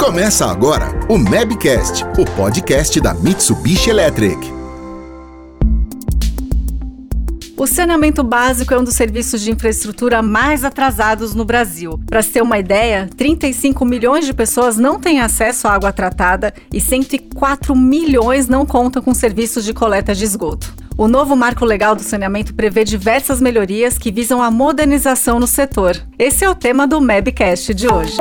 Começa agora o Mabcast, o podcast da Mitsubishi Electric. O saneamento básico é um dos serviços de infraestrutura mais atrasados no Brasil. Para se ter uma ideia, 35 milhões de pessoas não têm acesso à água tratada e 104 milhões não contam com serviços de coleta de esgoto. O novo marco legal do saneamento prevê diversas melhorias que visam a modernização no setor. Esse é o tema do Mabcast de hoje.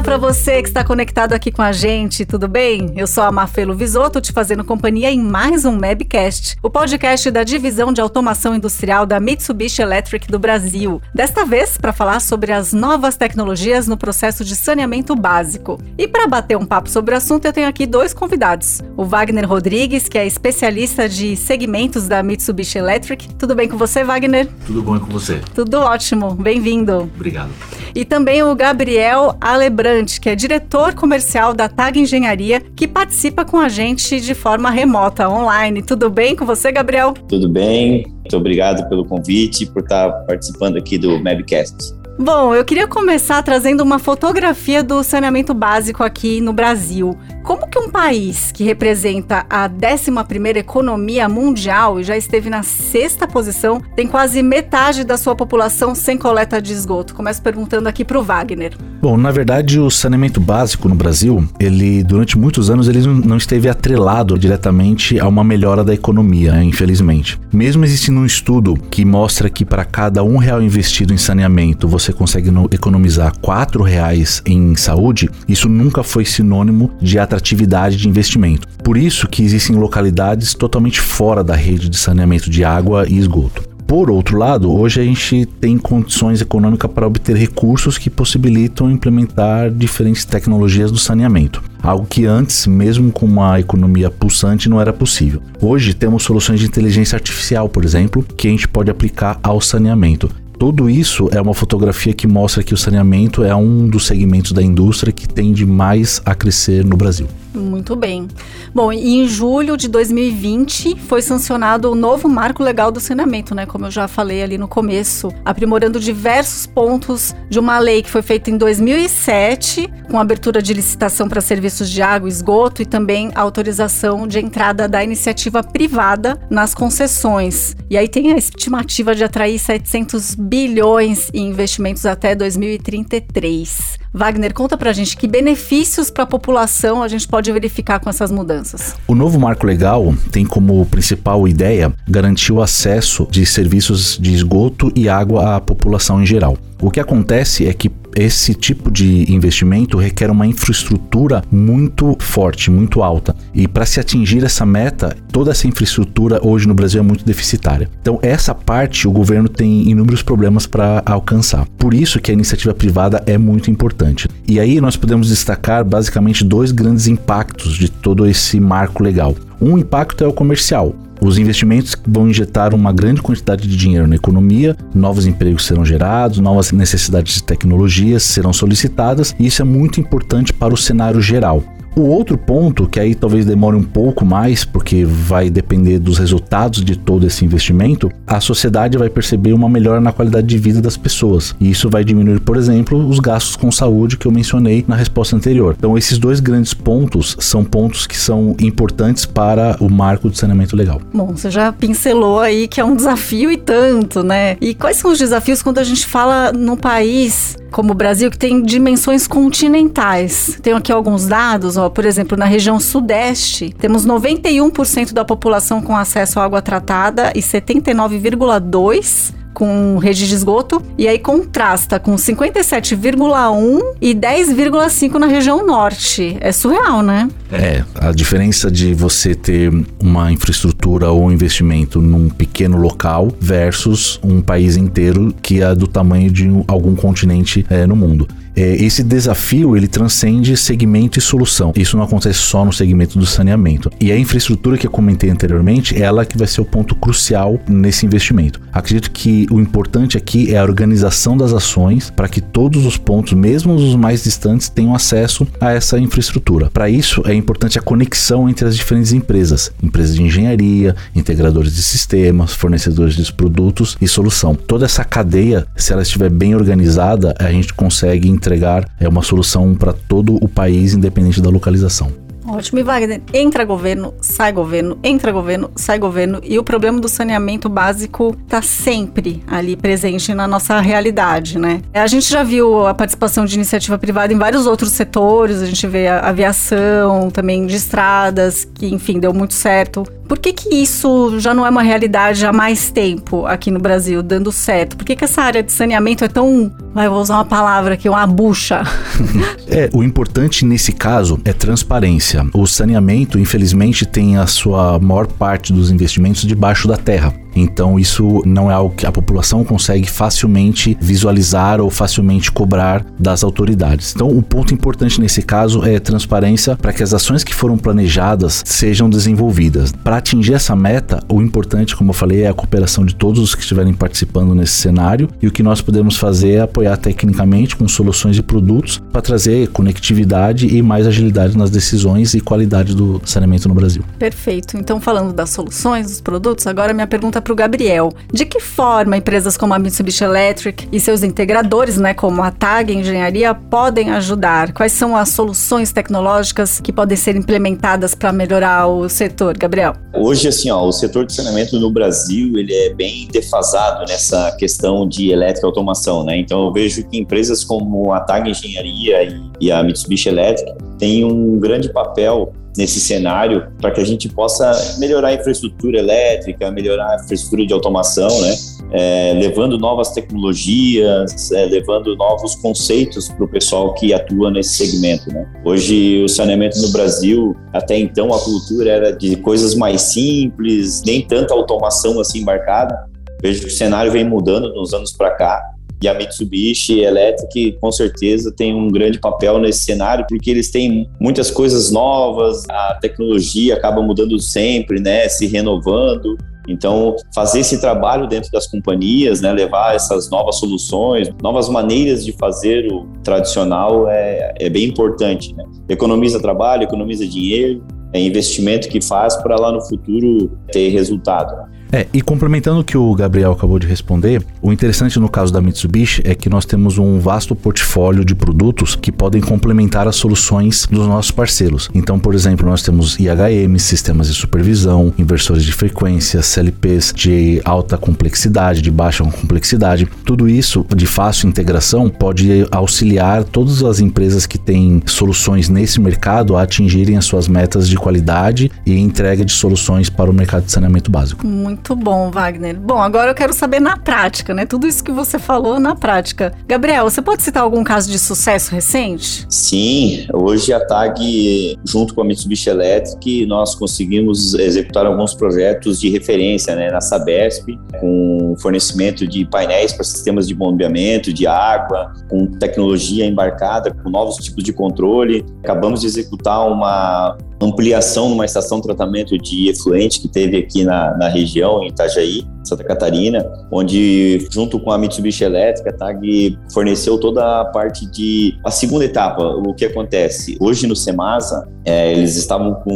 Olá para você que está conectado aqui com a gente, tudo bem? Eu sou a Mafelo Visoto, te fazendo companhia em mais um Mabcast, o podcast da divisão de automação industrial da Mitsubishi Electric do Brasil. Desta vez para falar sobre as novas tecnologias no processo de saneamento básico. E para bater um papo sobre o assunto, eu tenho aqui dois convidados. O Wagner Rodrigues, que é especialista de segmentos da Mitsubishi Electric. Tudo bem com você, Wagner? Tudo bom com você? Tudo ótimo, bem-vindo. Obrigado. E também o Gabriel Alebrante, que é diretor comercial da TAG Engenharia, que participa com a gente de forma remota, online. Tudo bem com você, Gabriel? Tudo bem. Muito obrigado pelo convite e por estar participando aqui do Mabcast. Bom, eu queria começar trazendo uma fotografia do saneamento básico aqui no Brasil. Como que um país que representa a 11ª economia mundial e já esteve na sexta posição, tem quase metade da sua população sem coleta de esgoto? Começo perguntando aqui para o Wagner. Bom, na verdade, o saneamento básico no Brasil, ele durante muitos anos ele não esteve atrelado diretamente a uma melhora da economia, infelizmente. Mesmo existindo um estudo que mostra que para cada um real investido em saneamento você consegue economizar quatro reais em saúde, isso nunca foi sinônimo de atratividade de investimento. Por isso que existem localidades totalmente fora da rede de saneamento de água e esgoto. Por outro lado, hoje a gente tem condições econômicas para obter recursos que possibilitam implementar diferentes tecnologias do saneamento. Algo que antes, mesmo com uma economia pulsante, não era possível. Hoje temos soluções de inteligência artificial, por exemplo, que a gente pode aplicar ao saneamento. Tudo isso é uma fotografia que mostra que o saneamento é um dos segmentos da indústria que tende mais a crescer no Brasil. Muito bem. Bom, e em julho de 2020 foi sancionado o novo marco legal do saneamento, né? Como eu já falei ali no começo, aprimorando diversos pontos de uma lei que foi feita em 2007, com abertura de licitação para serviços de água e esgoto e também autorização de entrada da iniciativa privada nas concessões. E aí tem a estimativa de atrair 700 bilhões em investimentos até 2033. Wagner, conta pra gente que benefícios para a população a gente pode verificar com essas mudanças. O novo marco legal tem como principal ideia garantir o acesso de serviços de esgoto e água à população em geral. O que acontece é que esse tipo de investimento requer uma infraestrutura muito forte, muito alta. E para se atingir essa meta, toda essa infraestrutura hoje no Brasil é muito deficitária. Então, essa parte o governo tem inúmeros problemas para alcançar. Por isso que a iniciativa privada é muito importante. E aí nós podemos destacar basicamente dois grandes impactos de todo esse marco legal. Um impacto é o comercial. Os investimentos vão injetar uma grande quantidade de dinheiro na economia, novos empregos serão gerados, novas necessidades de tecnologias serão solicitadas, e isso é muito importante para o cenário geral. O outro ponto, que aí talvez demore um pouco mais, porque vai depender dos resultados de todo esse investimento, a sociedade vai perceber uma melhora na qualidade de vida das pessoas. E isso vai diminuir, por exemplo, os gastos com saúde que eu mencionei na resposta anterior. Então, esses dois grandes pontos são pontos que são importantes para o marco de saneamento legal. Bom, você já pincelou aí que é um desafio e tanto, né? E quais são os desafios quando a gente fala num país como o Brasil, que tem dimensões continentais. Tenho aqui alguns dados, ó, por exemplo, na região sudeste, temos 91% da população com acesso à água tratada e 79,2% com rede de esgoto e aí contrasta com 57,1 e 10,5 na região norte. É surreal, né? É, a diferença de você ter uma infraestrutura ou investimento num pequeno local versus um país inteiro que é do tamanho de algum continente é, no mundo. É, esse desafio ele transcende segmento e solução. Isso não acontece só no segmento do saneamento. E a infraestrutura que eu comentei anteriormente, é ela que vai ser o ponto crucial nesse investimento. Acredito que o importante aqui é a organização das ações para que todos os pontos, mesmo os mais distantes, tenham acesso a essa infraestrutura. Para isso é importante a conexão entre as diferentes empresas, empresas de engenharia, integradores de sistemas, fornecedores de produtos e solução. Toda essa cadeia, se ela estiver bem organizada, a gente consegue entregar é uma solução para todo o país, independente da localização. Ótimo. E Wagner, entra governo, sai governo, entra governo, sai governo. E o problema do saneamento básico está sempre ali presente na nossa realidade, né? A gente já viu a participação de iniciativa privada em vários outros setores, a gente vê a aviação, também de estradas, que enfim, deu muito certo. Por que, que isso já não é uma realidade há mais tempo aqui no Brasil, dando certo? Por que, que essa área de saneamento é tão. Vai, vou usar uma palavra aqui, uma bucha. é, o importante nesse caso é transparência. O saneamento, infelizmente, tem a sua maior parte dos investimentos debaixo da terra. Então isso não é algo que a população consegue facilmente visualizar ou facilmente cobrar das autoridades. Então o ponto importante nesse caso é transparência para que as ações que foram planejadas sejam desenvolvidas. Para atingir essa meta, o importante, como eu falei, é a cooperação de todos os que estiverem participando nesse cenário e o que nós podemos fazer é apoiar tecnicamente com soluções e produtos para trazer conectividade e mais agilidade nas decisões e qualidade do saneamento no Brasil. Perfeito. Então falando das soluções, dos produtos, agora minha pergunta pergunta para o Gabriel. De que forma empresas como a Mitsubishi Electric e seus integradores, né, como a TAG Engenharia, podem ajudar? Quais são as soluções tecnológicas que podem ser implementadas para melhorar o setor, Gabriel? Hoje, assim, ó, o setor de saneamento no Brasil ele é bem defasado nessa questão de elétrica automação, né? Então, eu vejo que empresas como a TAG Engenharia e, e a Mitsubishi Electric têm um grande papel nesse cenário para que a gente possa melhorar a infraestrutura elétrica, melhorar a infraestrutura de automação, né? É, levando novas tecnologias, é, levando novos conceitos para o pessoal que atua nesse segmento. Né? Hoje, o saneamento no Brasil, até então, a cultura era de coisas mais simples, nem tanta automação assim embarcada. Vejo que o cenário vem mudando nos anos para cá e a Mitsubishi Electric com certeza tem um grande papel nesse cenário porque eles têm muitas coisas novas, a tecnologia acaba mudando sempre, né, se renovando. Então, fazer esse trabalho dentro das companhias, né, levar essas novas soluções, novas maneiras de fazer o tradicional é, é bem importante. Né? Economiza trabalho, economiza dinheiro, é investimento que faz para lá no futuro ter resultado. É, e complementando o que o Gabriel acabou de responder, o interessante no caso da Mitsubishi é que nós temos um vasto portfólio de produtos que podem complementar as soluções dos nossos parceiros. Então, por exemplo, nós temos IHM, sistemas de supervisão, inversores de frequência, CLPs de alta complexidade, de baixa complexidade. Tudo isso de fácil integração pode auxiliar todas as empresas que têm soluções nesse mercado a atingirem as suas metas de qualidade e entrega de soluções para o mercado de saneamento básico. Muito muito bom, Wagner. Bom, agora eu quero saber na prática, né? Tudo isso que você falou na prática. Gabriel, você pode citar algum caso de sucesso recente? Sim, hoje a TAG, junto com a Mitsubishi Electric, nós conseguimos executar alguns projetos de referência né, na Sabesp, com fornecimento de painéis para sistemas de bombeamento, de água, com tecnologia embarcada, com novos tipos de controle. Acabamos de executar uma ampliação numa estação de tratamento de efluente que teve aqui na, na região, em Itajaí, Santa Catarina, onde, junto com a Mitsubishi Elétrica, a TAG forneceu toda a parte de. A segunda etapa, o que acontece? Hoje no Semasa, é, eles estavam com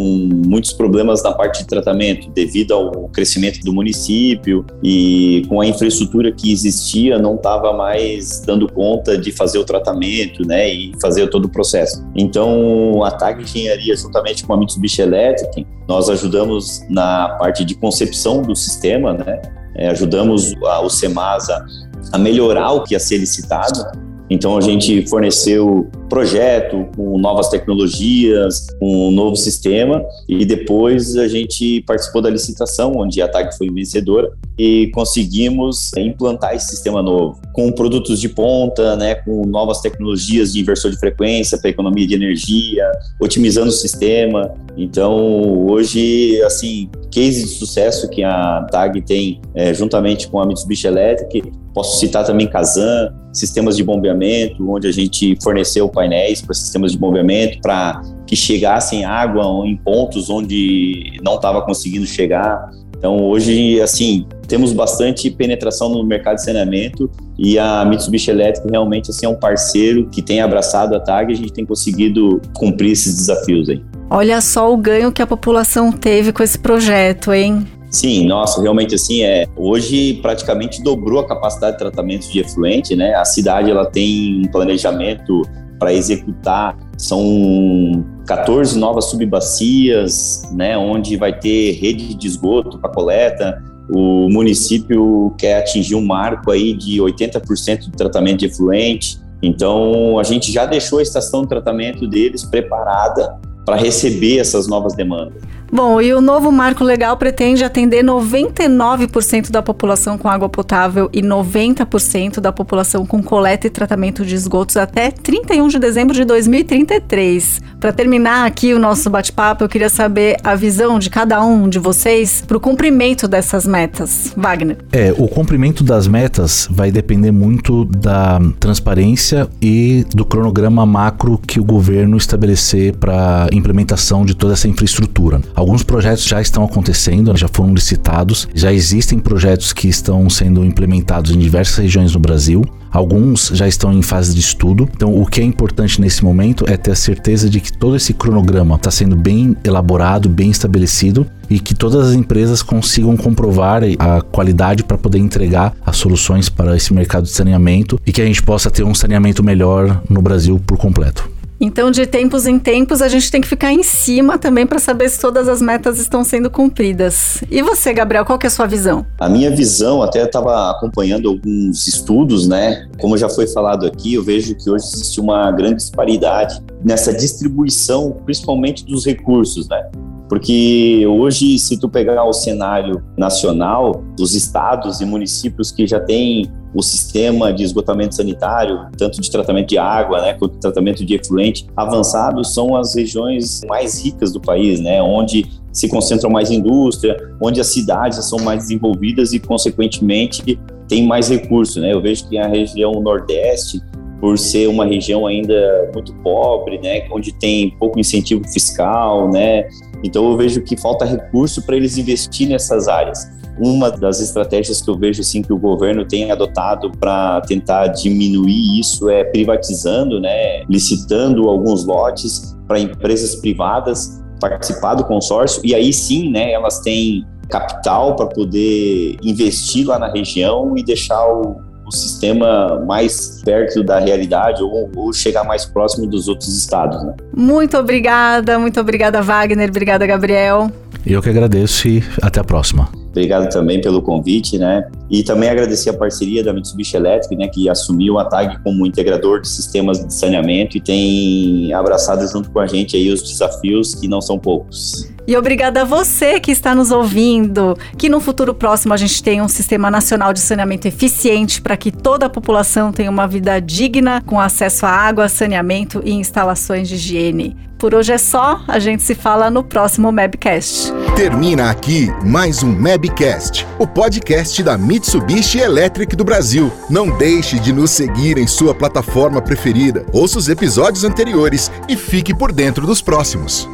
muitos problemas na parte de tratamento, devido ao crescimento do município e com a infraestrutura que existia, não estava mais dando conta de fazer o tratamento né, e fazer todo o processo. Então, a TAG Engenharia, juntamente com a Mitsubishi Electric, nós ajudamos na parte de concepção do sistema, né? É, ajudamos a, o Semasa a melhorar o que ia ser licitado. Então a gente forneceu projeto com novas tecnologias, um novo sistema e depois a gente participou da licitação onde a TAG foi vencedora e conseguimos implantar esse sistema novo com produtos de ponta, né, com novas tecnologias de inversor de frequência para economia de energia, otimizando o sistema. Então, hoje, assim, case de sucesso que a TAG tem é, juntamente com a Mitsubishi Electric, posso citar também Kazan, sistemas de bombeamento, onde a gente forneceu painéis para sistemas de bombeamento para que chegassem água em pontos onde não estava conseguindo chegar. Então, hoje, assim, temos bastante penetração no mercado de saneamento e a Mitsubishi Electric realmente assim, é um parceiro que tem abraçado a TAG e a gente tem conseguido cumprir esses desafios aí. Olha só o ganho que a população teve com esse projeto, hein? Sim, nossa, realmente assim é. Hoje praticamente dobrou a capacidade de tratamento de efluente, né? A cidade ela tem um planejamento para executar são 14 novas subbacias, né, onde vai ter rede de esgoto para coleta. O município quer atingir um marco aí de 80% de tratamento de efluente. Então, a gente já deixou a estação de tratamento deles preparada para receber essas novas demandas. Bom, e o novo marco legal pretende atender 99% da população com água potável e 90% da população com coleta e tratamento de esgotos até 31 de dezembro de 2033. Para terminar aqui o nosso bate-papo, eu queria saber a visão de cada um de vocês para o cumprimento dessas metas. Wagner. É, o cumprimento das metas vai depender muito da transparência e do cronograma macro que o governo estabelecer para implementação de toda essa infraestrutura. Alguns projetos já estão acontecendo, já foram licitados, já existem projetos que estão sendo implementados em diversas regiões no Brasil. Alguns já estão em fase de estudo. Então, o que é importante nesse momento é ter a certeza de que todo esse cronograma está sendo bem elaborado, bem estabelecido e que todas as empresas consigam comprovar a qualidade para poder entregar as soluções para esse mercado de saneamento e que a gente possa ter um saneamento melhor no Brasil por completo. Então, de tempos em tempos, a gente tem que ficar em cima também para saber se todas as metas estão sendo cumpridas. E você, Gabriel, qual que é a sua visão? A minha visão, até estava acompanhando alguns estudos, né? Como já foi falado aqui, eu vejo que hoje existe uma grande disparidade nessa distribuição, principalmente dos recursos, né? Porque hoje, se tu pegar o cenário nacional, os estados e municípios que já têm o sistema de esgotamento sanitário, tanto de tratamento de água, né, quanto de tratamento de efluente avançado, são as regiões mais ricas do país, né, onde se concentram mais indústria, onde as cidades são mais desenvolvidas e, consequentemente, tem mais recursos, né. Eu vejo que a região Nordeste por ser uma região ainda muito pobre, né, onde tem pouco incentivo fiscal, né, então eu vejo que falta recurso para eles investir nessas áreas. Uma das estratégias que eu vejo assim que o governo tem adotado para tentar diminuir isso é privatizando, né, licitando alguns lotes para empresas privadas participar do consórcio e aí sim, né, elas têm capital para poder investir lá na região e deixar o, o sistema mais perto da realidade ou, ou, chegar mais próximo dos outros estados. Né? Muito obrigada, muito obrigada, Wagner. Obrigada, Gabriel. Eu que agradeço e até a próxima. Obrigado também pelo convite, né? E também agradecer a parceria da Mitsubishi Electric, né, que assumiu a TAG como integrador de sistemas de saneamento e tem abraçado junto com a gente aí os desafios que não são poucos. E obrigada a você que está nos ouvindo. Que no futuro próximo a gente tenha um sistema nacional de saneamento eficiente para que toda a população tenha uma vida digna, com acesso à água, saneamento e instalações de higiene. Por hoje é só, a gente se fala no próximo Mabcast. Termina aqui mais um Mabcast, o podcast da Mitsubishi Electric do Brasil. Não deixe de nos seguir em sua plataforma preferida. Ouça os episódios anteriores e fique por dentro dos próximos.